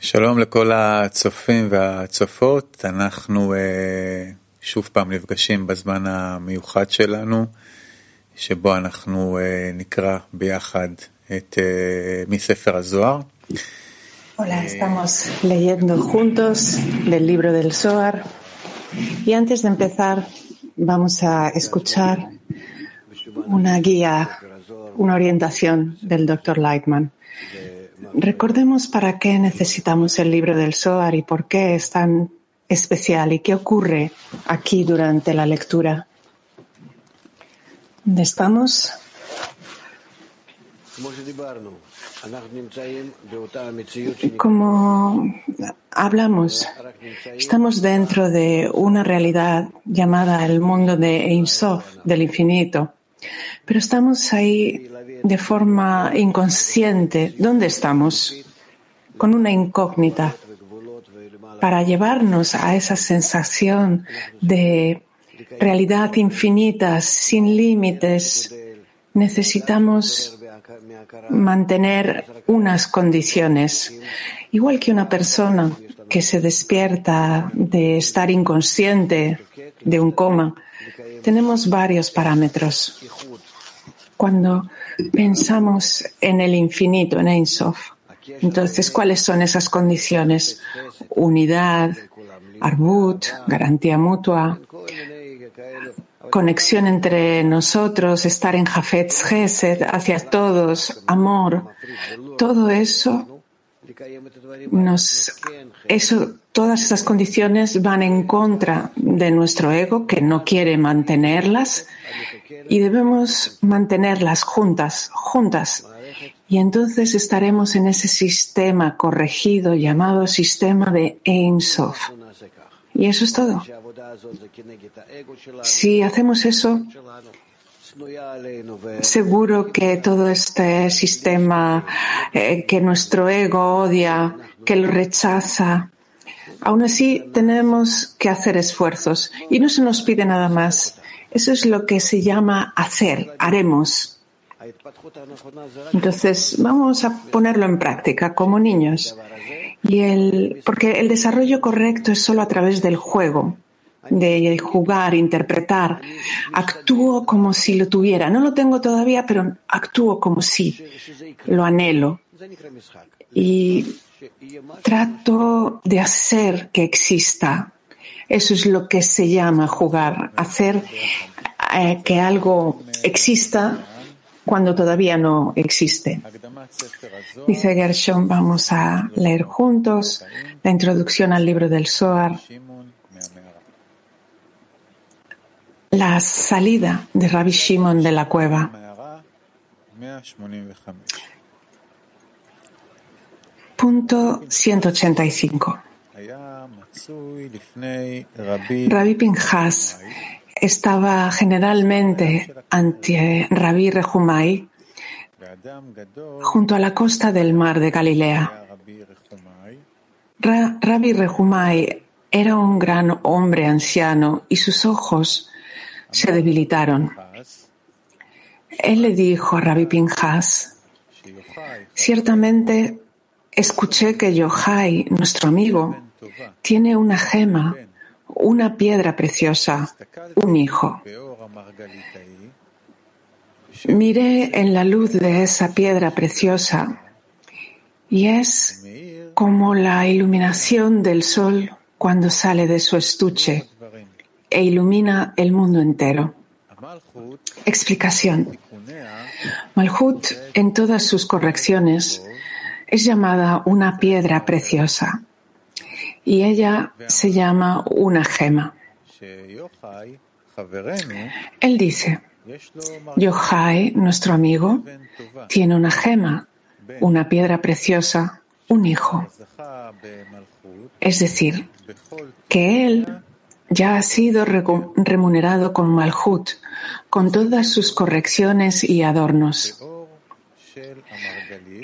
שלום לכל הצופים והצופות, אנחנו שוב פעם נפגשים בזמן המיוחד שלנו, שבו אנחנו נקרא ביחד את מספר הזוהר. Hola, estamos leyendo juntos del libro del Zohar y antes de empezar vamos a escuchar una guía, una orientación del Dr. Lightman. Recordemos para qué necesitamos el libro del Zohar y por qué es tan especial y qué ocurre aquí durante la lectura. ¿Dónde estamos? Como hablamos, estamos dentro de una realidad llamada el mundo de Ein Sof, del infinito, pero estamos ahí de forma inconsciente. ¿Dónde estamos? Con una incógnita. Para llevarnos a esa sensación de realidad infinita, sin límites, necesitamos mantener unas condiciones. Igual que una persona que se despierta de estar inconsciente de un coma, tenemos varios parámetros. Cuando pensamos en el infinito, en Ein Sof, entonces, ¿cuáles son esas condiciones? Unidad, arbut, garantía mutua, conexión entre nosotros, estar en Jafetz Gesed, hacia todos, amor, todo eso nos, eso, todas esas condiciones van en contra de nuestro ego que no quiere mantenerlas y debemos mantenerlas juntas, juntas. Y entonces estaremos en ese sistema corregido llamado sistema de Ein Sof. Y eso es todo. Si hacemos eso, seguro que todo este sistema eh, que nuestro ego odia, que lo rechaza, aún así tenemos que hacer esfuerzos y no se nos pide nada más. Eso es lo que se llama hacer, haremos. Entonces, vamos a ponerlo en práctica como niños. Y el, porque el desarrollo correcto es solo a través del juego, de jugar, interpretar. Actúo como si lo tuviera. No lo tengo todavía, pero actúo como si lo anhelo. Y trato de hacer que exista. Eso es lo que se llama jugar, hacer eh, que algo exista cuando todavía no existe. Dice Gershon, vamos a leer juntos la introducción al libro del Zohar. La salida de Rabbi Shimon de la cueva. Punto 185. Rabbi Pinjas estaba generalmente ante Rabbi Rehumai junto a la costa del mar de Galilea. Rabbi Rehumai era un gran hombre anciano y sus ojos se debilitaron. Él le dijo a Rabbi Pinjas, ciertamente escuché que Yohai, nuestro amigo, tiene una gema, una piedra preciosa, un hijo. Miré en la luz de esa piedra preciosa y es como la iluminación del sol cuando sale de su estuche e ilumina el mundo entero. Explicación. Malhut, en todas sus correcciones, es llamada una piedra preciosa y ella se llama una gema. Él dice, Yohai, nuestro amigo, tiene una gema, una piedra preciosa, un hijo. Es decir, que él ya ha sido remunerado con Malhut, con todas sus correcciones y adornos.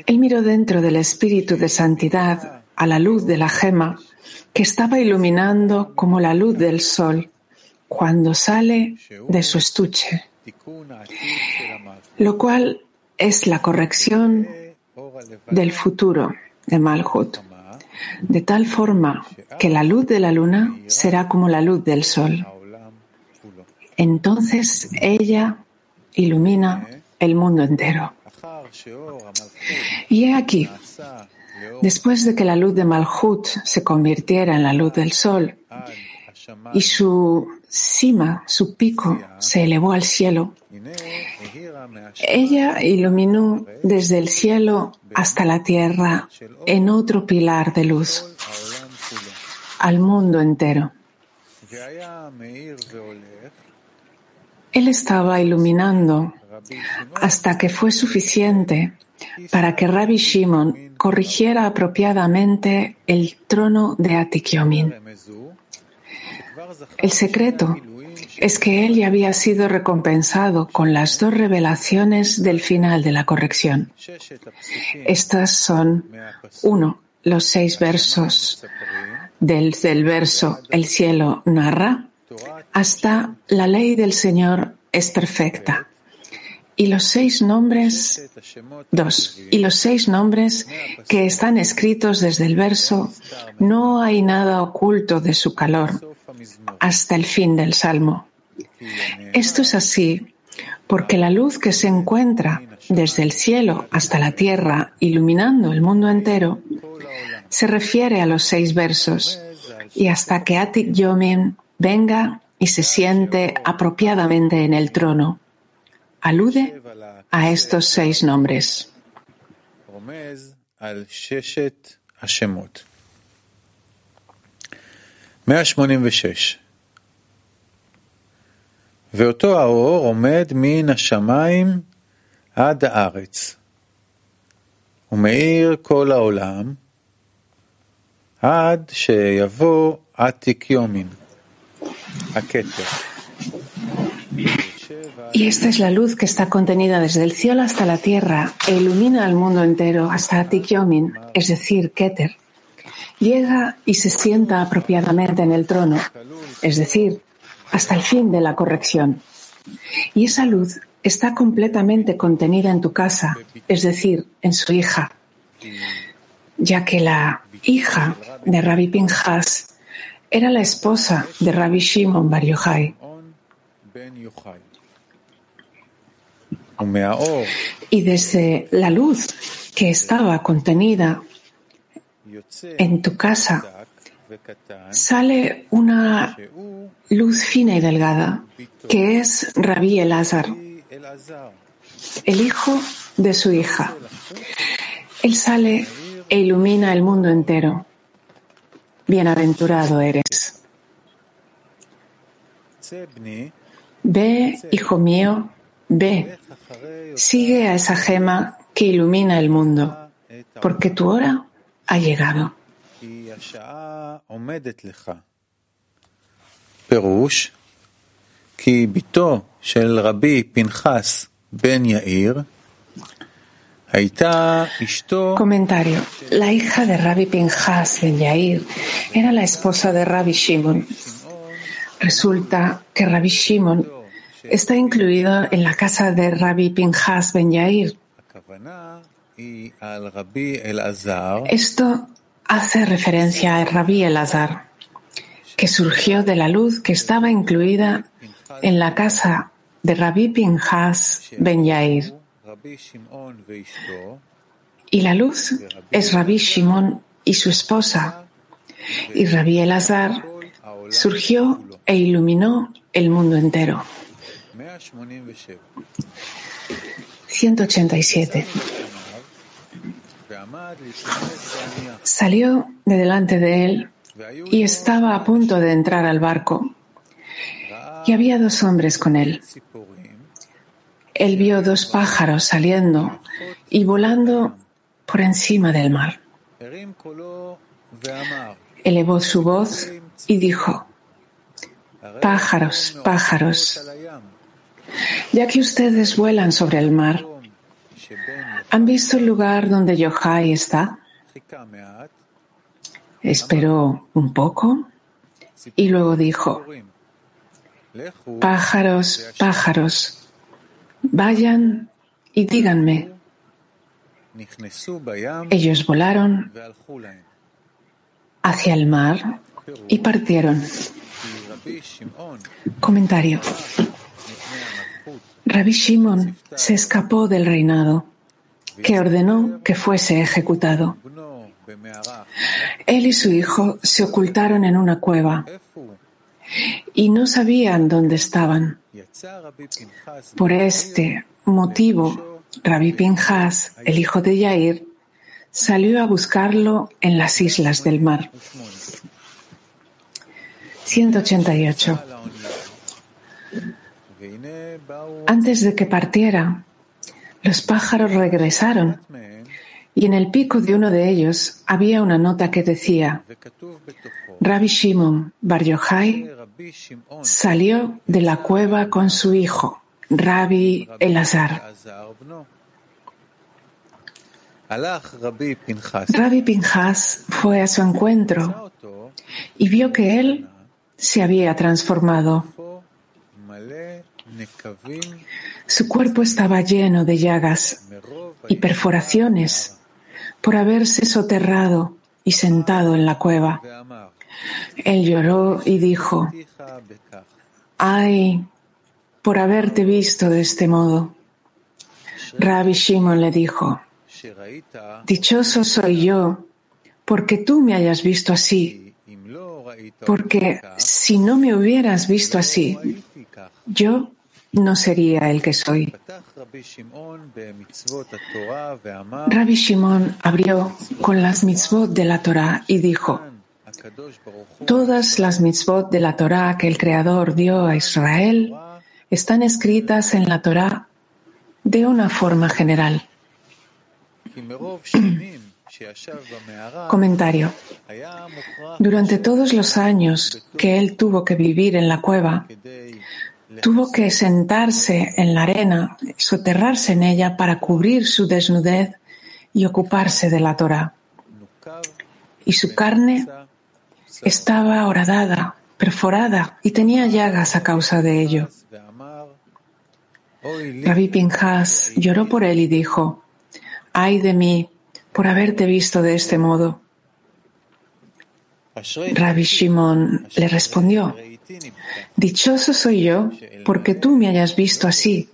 Él miró dentro del espíritu de santidad a la luz de la gema que estaba iluminando como la luz del sol cuando sale de su estuche, lo cual es la corrección del futuro de Malhut, de tal forma que la luz de la luna será como la luz del sol. Entonces ella ilumina el mundo entero. Y he aquí, después de que la luz de Malhut se convirtiera en la luz del sol y su cima, su pico, se elevó al cielo, ella iluminó desde el cielo hasta la tierra en otro pilar de luz al mundo entero. Él estaba iluminando hasta que fue suficiente para que Rabbi Shimon corrigiera apropiadamente el trono de Atikyomin. El secreto es que él ya había sido recompensado con las dos revelaciones del final de la corrección. Estas son, uno, los seis versos del, del verso El cielo narra hasta la ley del Señor es perfecta. Y los seis nombres, dos, y los seis nombres que están escritos desde el verso, no hay nada oculto de su calor hasta el fin del Salmo. Esto es así porque la luz que se encuentra desde el cielo hasta la tierra, iluminando el mundo entero, se refiere a los seis versos y hasta que Atik Yomin venga y se siente apropiadamente en el trono. Alude a estos seis nombres. ואותו האור עומד מן השמיים עד הארץ, ומאיר כל העולם, עד שיבוא עתיק יומין, הכתר. Y esta es la luz que está contenida desde el cielo hasta la tierra e ilumina al mundo entero hasta Atikyomin, es decir, Keter. Llega y se sienta apropiadamente en el trono, es decir, hasta el fin de la corrección. Y esa luz está completamente contenida en tu casa, es decir, en su hija, ya que la hija de Rabbi Pinjas era la esposa de Rabbi Shimon Bar Yochai. Y desde la luz que estaba contenida en tu casa sale una luz fina y delgada, que es Rabí Elazar, el hijo de su hija. Él sale e ilumina el mundo entero. Bienaventurado eres. Ve, hijo mío, ve, sigue a esa gema que ilumina el mundo, porque tu hora ha llegado. פירוש כי בתו של רבי פנחס בן יאיר Comentario. La hija de Rabbi Pinjas ben Yair era la esposa de Rabbi Shimon. Resulta que Rabbi Shimon está incluido en la casa de Rabbi Pinjas ben Yair. Esto hace referencia a Rabbi Elazar que surgió de la luz que estaba incluida en la casa de Rabbi Pinjas Ben Yair. Y la luz es Rabbi Shimon y su esposa. Y Rabbi Elazar surgió e iluminó el mundo entero. 187. Salió de delante de él y estaba a punto de entrar al barco. Y había dos hombres con él. Él vio dos pájaros saliendo y volando por encima del mar. Elevó su voz y dijo, Pájaros, pájaros, ya que ustedes vuelan sobre el mar, ¿han visto el lugar donde Yohai está? Esperó un poco y luego dijo, pájaros, pájaros, vayan y díganme. Ellos volaron hacia el mar y partieron. Comentario. Rabbi Shimon se escapó del reinado, que ordenó que fuese ejecutado. Él y su hijo se ocultaron en una cueva y no sabían dónde estaban. Por este motivo, Rabbi Pinjas, el hijo de Yair, salió a buscarlo en las islas del mar. 188. Antes de que partiera, los pájaros regresaron y en el pico de uno de ellos había una nota que decía, Rabbi Shimon Bar Yochai salió de la cueva con su hijo, Rabbi Elazar. Rabbi Pinjas fue a su encuentro y vio que él se había transformado. Su cuerpo estaba lleno de llagas y perforaciones por haberse soterrado y sentado en la cueva. Él lloró y dijo, ay, por haberte visto de este modo. Rabbi Shimon le dijo, dichoso soy yo porque tú me hayas visto así, porque si no me hubieras visto así, yo no sería el que soy. Rabbi Shimon abrió con las mitzvot de la Torah y dijo, Todas las mitzvot de la Torah que el Creador dio a Israel están escritas en la Torah de una forma general. Comentario. Durante todos los años que él tuvo que vivir en la cueva, tuvo que sentarse en la arena, soterrarse en ella para cubrir su desnudez y ocuparse de la Torah. Y su carne estaba horadada, perforada y tenía llagas a causa de ello. Rabbi Pinjas lloró por él y dijo, ay de mí por haberte visto de este modo. Rabbi Shimon le respondió, dichoso soy yo porque tú me hayas visto así,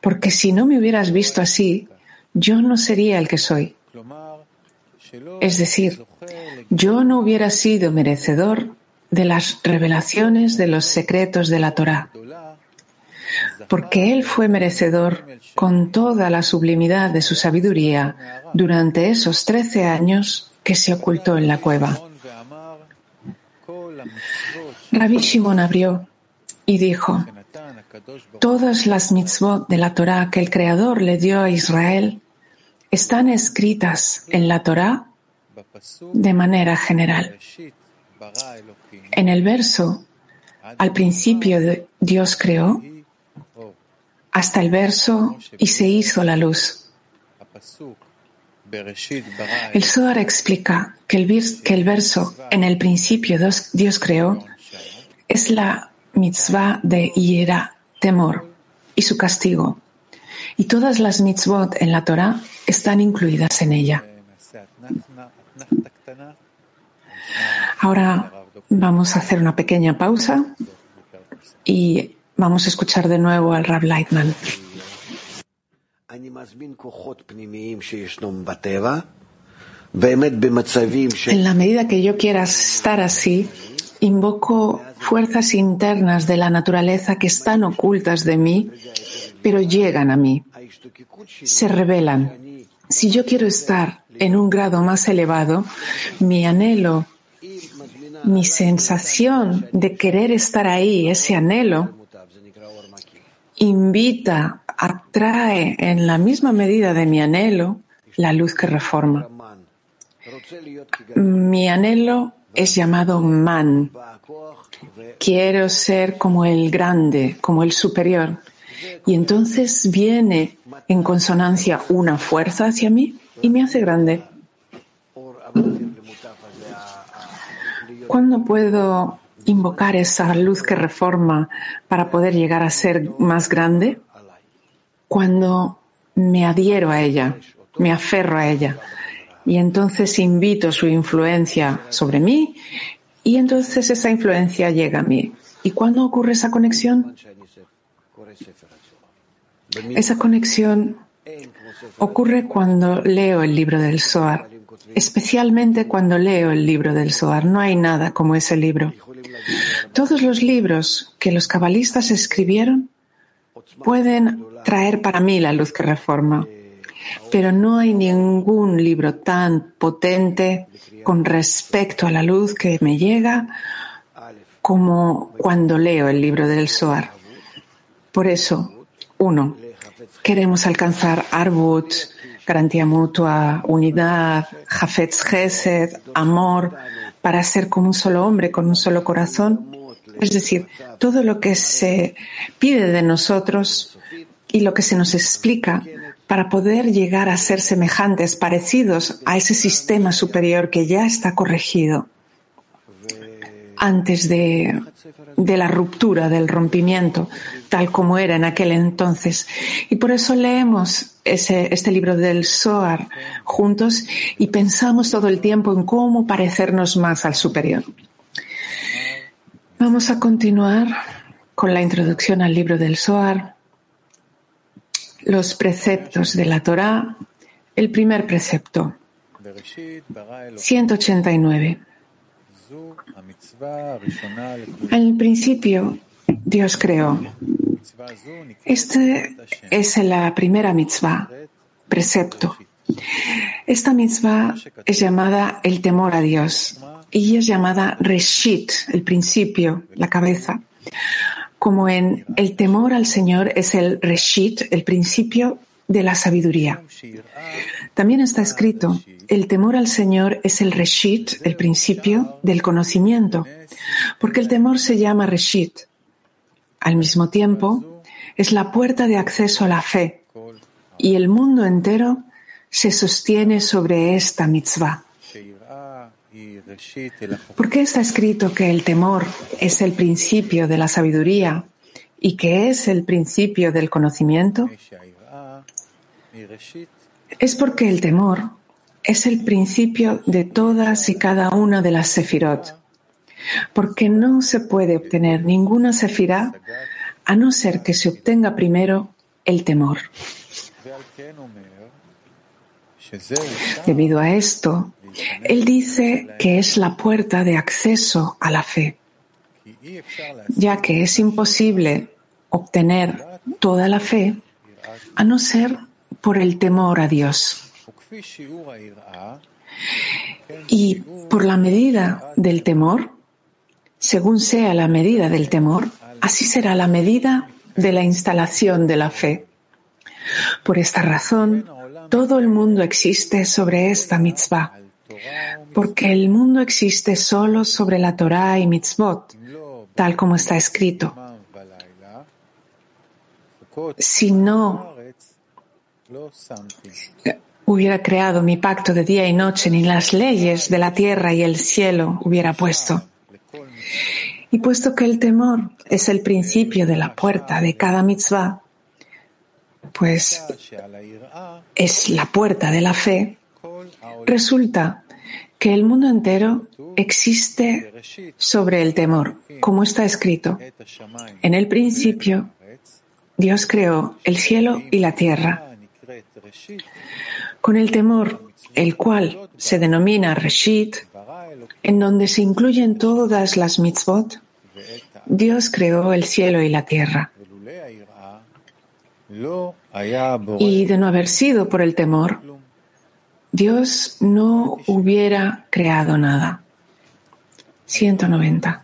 porque si no me hubieras visto así, yo no sería el que soy. Es decir, yo no hubiera sido merecedor de las revelaciones de los secretos de la Torá, porque él fue merecedor con toda la sublimidad de su sabiduría durante esos trece años que se ocultó en la cueva. Rabbi Shimon abrió y dijo, todas las mitzvot de la Torá que el Creador le dio a Israel están escritas en la Torá de manera general. En el verso, al principio Dios creó, hasta el verso y se hizo la luz. El Zohar explica que el verso en el principio Dios, creó es la mitzvah de Yera, temor, y su castigo. Y todas las mitzvot en la Torah están incluidas en ella. Ahora vamos a hacer una pequeña pausa y vamos a escuchar de nuevo al Rab Lightman. En la medida que yo quiera estar así, invoco fuerzas internas de la naturaleza que están ocultas de mí, pero llegan a mí, se revelan. Si yo quiero estar en un grado más elevado, mi anhelo, mi sensación de querer estar ahí, ese anhelo, invita, atrae en la misma medida de mi anhelo la luz que reforma. Mi anhelo es llamado man. Quiero ser como el grande, como el superior. Y entonces viene en consonancia una fuerza hacia mí y me hace grande. ¿Cuándo puedo invocar esa luz que reforma para poder llegar a ser más grande? Cuando me adhiero a ella, me aferro a ella. Y entonces invito su influencia sobre mí y entonces esa influencia llega a mí. ¿Y cuándo ocurre esa conexión? Esa conexión ocurre cuando leo el libro del Zohar, especialmente cuando leo el libro del Zohar. No hay nada como ese libro. Todos los libros que los cabalistas escribieron pueden traer para mí la luz que reforma, pero no hay ningún libro tan potente con respecto a la luz que me llega como cuando leo el libro del Zohar. Por eso, uno, queremos alcanzar Arbut, garantía mutua, unidad, Jafetz Gesed, amor, para ser como un solo hombre, con un solo corazón. Es decir, todo lo que se pide de nosotros y lo que se nos explica para poder llegar a ser semejantes, parecidos a ese sistema superior que ya está corregido antes de, la ruptura, del rompimiento, tal como era en aquel entonces. Y por eso leemos ese, este libro del Zohar juntos y pensamos todo el tiempo en cómo parecernos más al superior. Vamos a continuar con la introducción al libro del Zohar, los preceptos de la Torá, el primer precepto, 189. Al principio, Dios creó. Este es la primera mitzvah, precepto. Esta mitzvah es llamada el temor a Dios y es llamada Reshit, el principio, la cabeza. Como en el temor al Señor es el Reshit, el principio de la sabiduría. También está escrito, el temor al Señor es el Reshit, el principio del conocimiento, porque el temor se llama Reshit. Al mismo tiempo, es la puerta de acceso a la fe y el mundo entero se sostiene sobre esta mitzvah. ¿Por qué está escrito que el temor es el principio de la sabiduría y que es el principio del conocimiento? Es porque el temor es el principio de todas y cada una de las sefirot, porque no se puede obtener ninguna sefirá a no ser que se obtenga primero el temor. Debido a esto, él dice que es la puerta de acceso a la fe, ya que es imposible obtener toda la fe a no ser por el temor a Dios. Y por la medida del temor, según sea la medida del temor, así será la medida de la instalación de la fe. Por esta razón, todo el mundo existe sobre esta mitzvah, porque el mundo existe solo sobre la Torah y mitzvot, tal como está escrito. Si no hubiera creado mi pacto de día y noche, ni las leyes de la tierra y el cielo hubiera puesto. Y puesto que el temor es el principio de la puerta de cada mitzvah, pues es la puerta de la fe, resulta que el mundo entero existe sobre el temor, como está escrito. En el principio, Dios creó el cielo y la tierra. Con el temor, el cual se denomina Reshit, en donde se incluyen todas las mitzvot, Dios creó el cielo y la tierra. Y de no haber sido por el temor, Dios no hubiera creado nada. 190.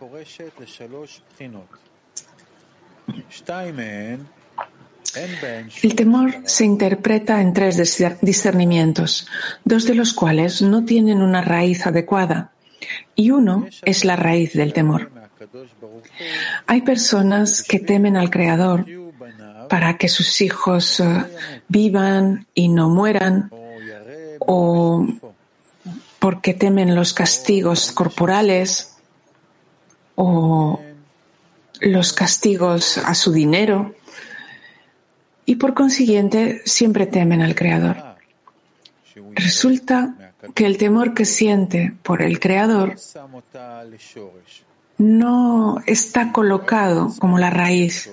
El temor se interpreta en tres discernimientos, dos de los cuales no tienen una raíz adecuada, y uno es la raíz del temor. Hay personas que temen al Creador para que sus hijos eh, vivan y no mueran, o porque temen los castigos corporales, o los castigos a su dinero, y por consiguiente siempre temen al Creador. Resulta que el temor que siente por el Creador no está colocado como la raíz,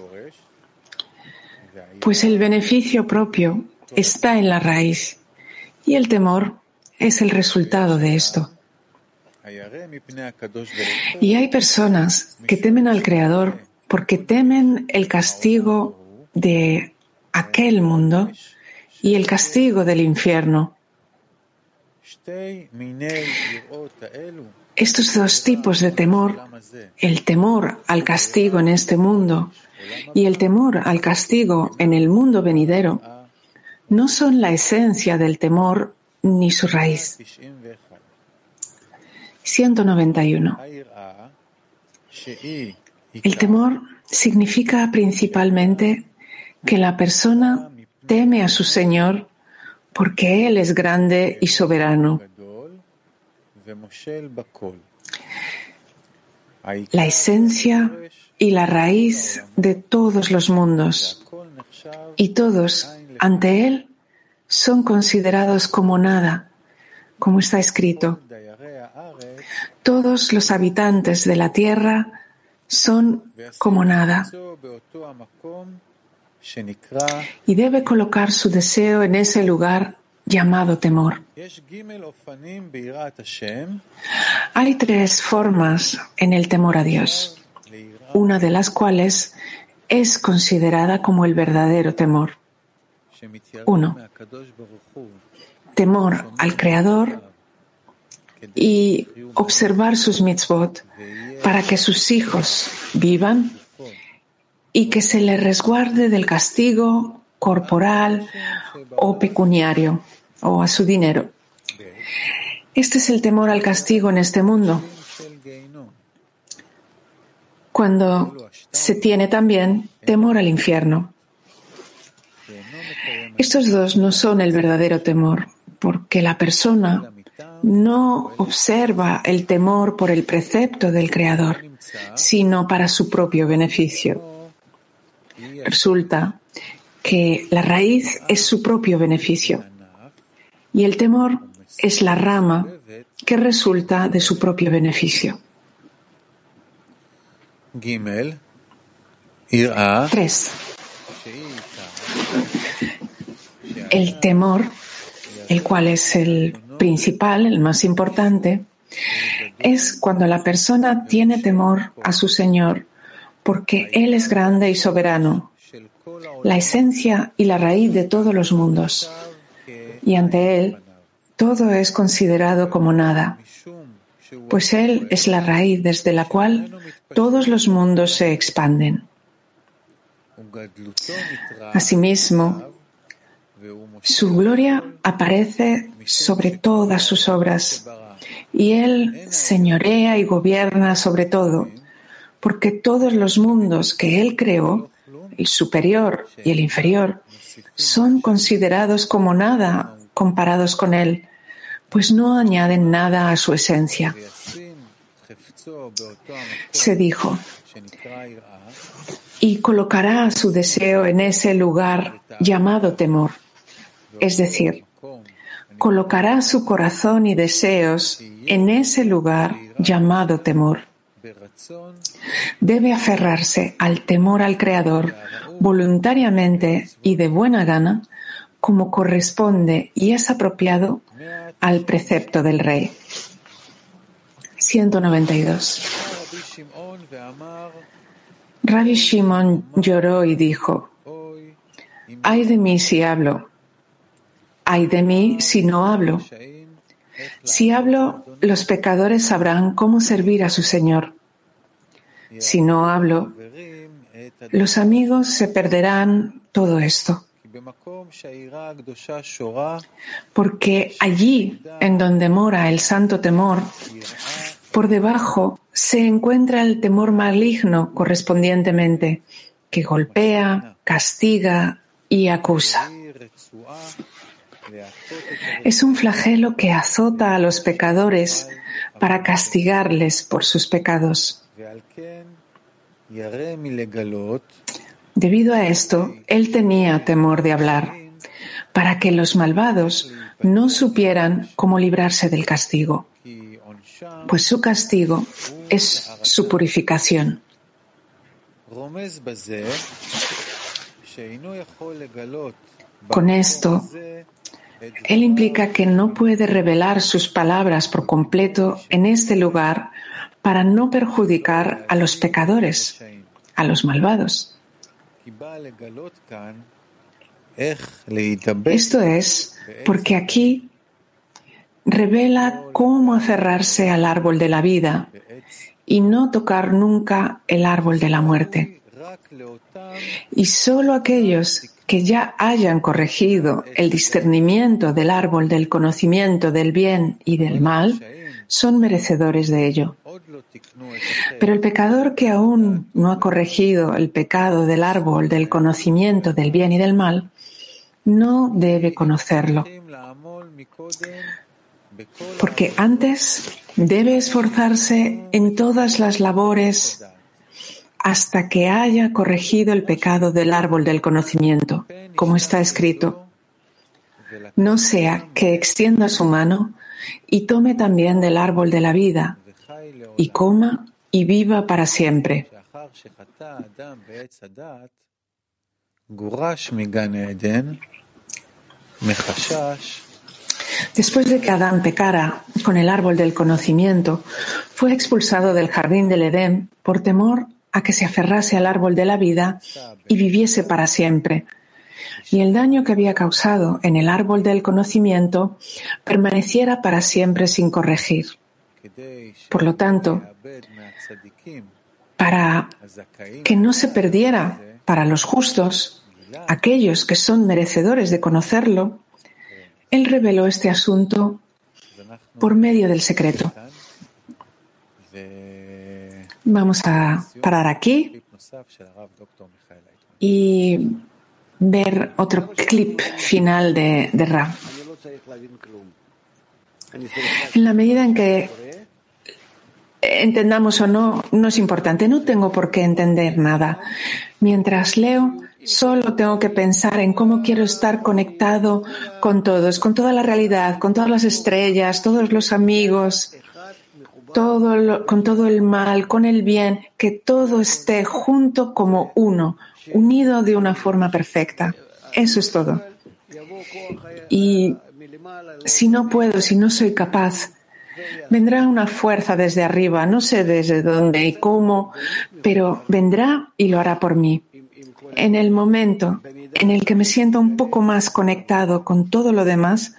pues el beneficio propio está en la raíz y el temor es el resultado de esto. Y hay personas que temen al Creador porque temen el castigo de aquel mundo y el castigo del infierno. Estos dos tipos de temor, el temor al castigo en este mundo y el temor al castigo en el mundo venidero, no son la esencia del temor ni su raíz. 191. El temor significa principalmente que la persona teme a su Señor porque Él es grande y soberano. La esencia y la raíz de todos los mundos. Y todos, ante Él, son considerados como nada, como está escrito. Todos los habitantes de la tierra son como nada. Y debe colocar su deseo en ese lugar llamado temor. Hay tres formas en el temor a Dios, una de las cuales es considerada como el verdadero temor. Uno, temor al Creador y observar sus mitzvot para que sus hijos vivan y que se les resguarde del castigo corporal o pecuniario o a su dinero. Este es el temor al castigo en este mundo. Cuando se tiene también temor al infierno. Estos dos no son el verdadero temor, porque la persona no observa el temor por el precepto del Creador, sino para su propio beneficio. Resulta que la raíz es su propio beneficio y el temor es la rama que resulta de su propio beneficio. Tres el temor, el cual es el principal, el más importante, es cuando la persona tiene temor a su Señor porque Él es grande y soberano, la esencia y la raíz de todos los mundos. Y ante Él todo es considerado como nada, pues Él es la raíz desde la cual todos los mundos se expanden. Asimismo, su gloria aparece sobre todas sus obras y Él señorea y gobierna sobre todo, porque todos los mundos que Él creó, el superior y el inferior, son considerados como nada comparados con Él, pues no añaden nada a su esencia. Se dijo, y colocará su deseo en ese lugar llamado temor es decir, colocará su corazón y deseos en ese lugar llamado temor. Debe aferrarse al temor al Creador voluntariamente y de buena gana, como corresponde y es apropiado al precepto del Rey. 192. Rabbi Shimon lloró y dijo, ay de mí si hablo, Ay de mí si no hablo. Si hablo, los pecadores sabrán cómo servir a su Señor. Si no hablo, los amigos se perderán todo esto. Porque allí, en donde mora el santo temor, por debajo se encuentra el temor maligno correspondientemente, que golpea, castiga y acusa. Es un flagelo que azota a los pecadores para castigarles por sus pecados. Debido a esto, él tenía temor de hablar, para que los malvados no supieran cómo librarse del castigo, pues su castigo es su purificación. Con esto, él implica que no puede revelar sus palabras por completo en este lugar para no perjudicar a los pecadores, a los malvados. Esto es porque aquí revela cómo aferrarse al árbol de la vida y no tocar nunca el árbol de la muerte. Y solo aquellos que ya hayan corregido el discernimiento del árbol del conocimiento del bien y del mal son merecedores de ello. Pero el pecador que aún no ha corregido el pecado del árbol del conocimiento del bien y del mal, no debe conocerlo. Porque antes debe esforzarse en todas las labores hasta que haya corregido el pecado del árbol del conocimiento, como está escrito. No sea que extienda su mano y tome también del árbol de la vida y coma y viva para siempre. Después de que Adán pecara con el árbol del conocimiento, fue expulsado del jardín del Edén por temor a que se aferrase al árbol de la vida y viviese para siempre. Y el daño que había causado en el árbol del conocimiento permaneciera para siempre sin corregir. Por lo tanto, para que no se perdiera para los justos, aquellos que son merecedores de conocerlo, él reveló este asunto por medio del secreto. Vamos a parar aquí y ver otro clip final de, de Ra. En la medida en que entendamos o no, no es importante. No tengo por qué entender nada. Mientras leo, solo tengo que pensar en cómo quiero estar conectado con todos, con toda la realidad, con todas las estrellas, todos los amigos, todo con todo el mal, con el bien, que todo esté junto como uno, unido de una forma perfecta. Eso es todo. Y si no puedo, si no soy capaz, vendrá una fuerza desde arriba, no sé desde dónde y cómo, pero vendrá y lo hará por mí. En el momento en el que me siento un poco más conectado con todo lo demás,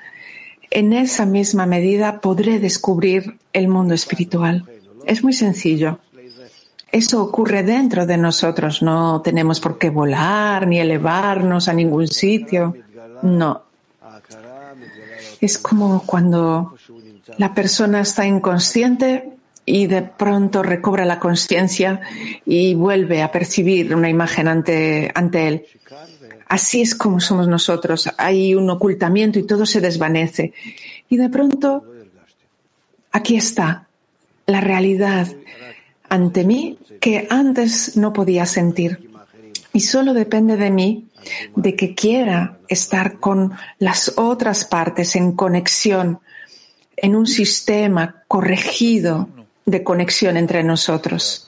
en esa misma medida podré descubrir el mundo espiritual. Es muy sencillo. Eso ocurre dentro de nosotros. No tenemos por qué volar ni elevarnos a ningún sitio. No. Es como cuando la persona está inconsciente y de pronto recobra la conciencia y vuelve a percibir una imagen ante, ante él. Así es como somos nosotros. Hay un ocultamiento y todo se desvanece. Y de pronto, aquí está la realidad ante mí que antes no podía sentir. Y solo depende de mí de que quiera estar con las otras partes en conexión, en un sistema corregido de conexión entre nosotros.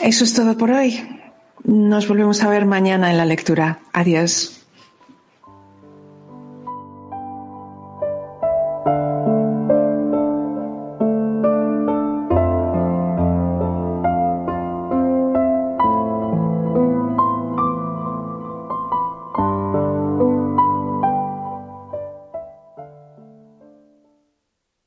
Eso es todo por hoy. Nos volvemos a ver mañana en la lectura. Adiós.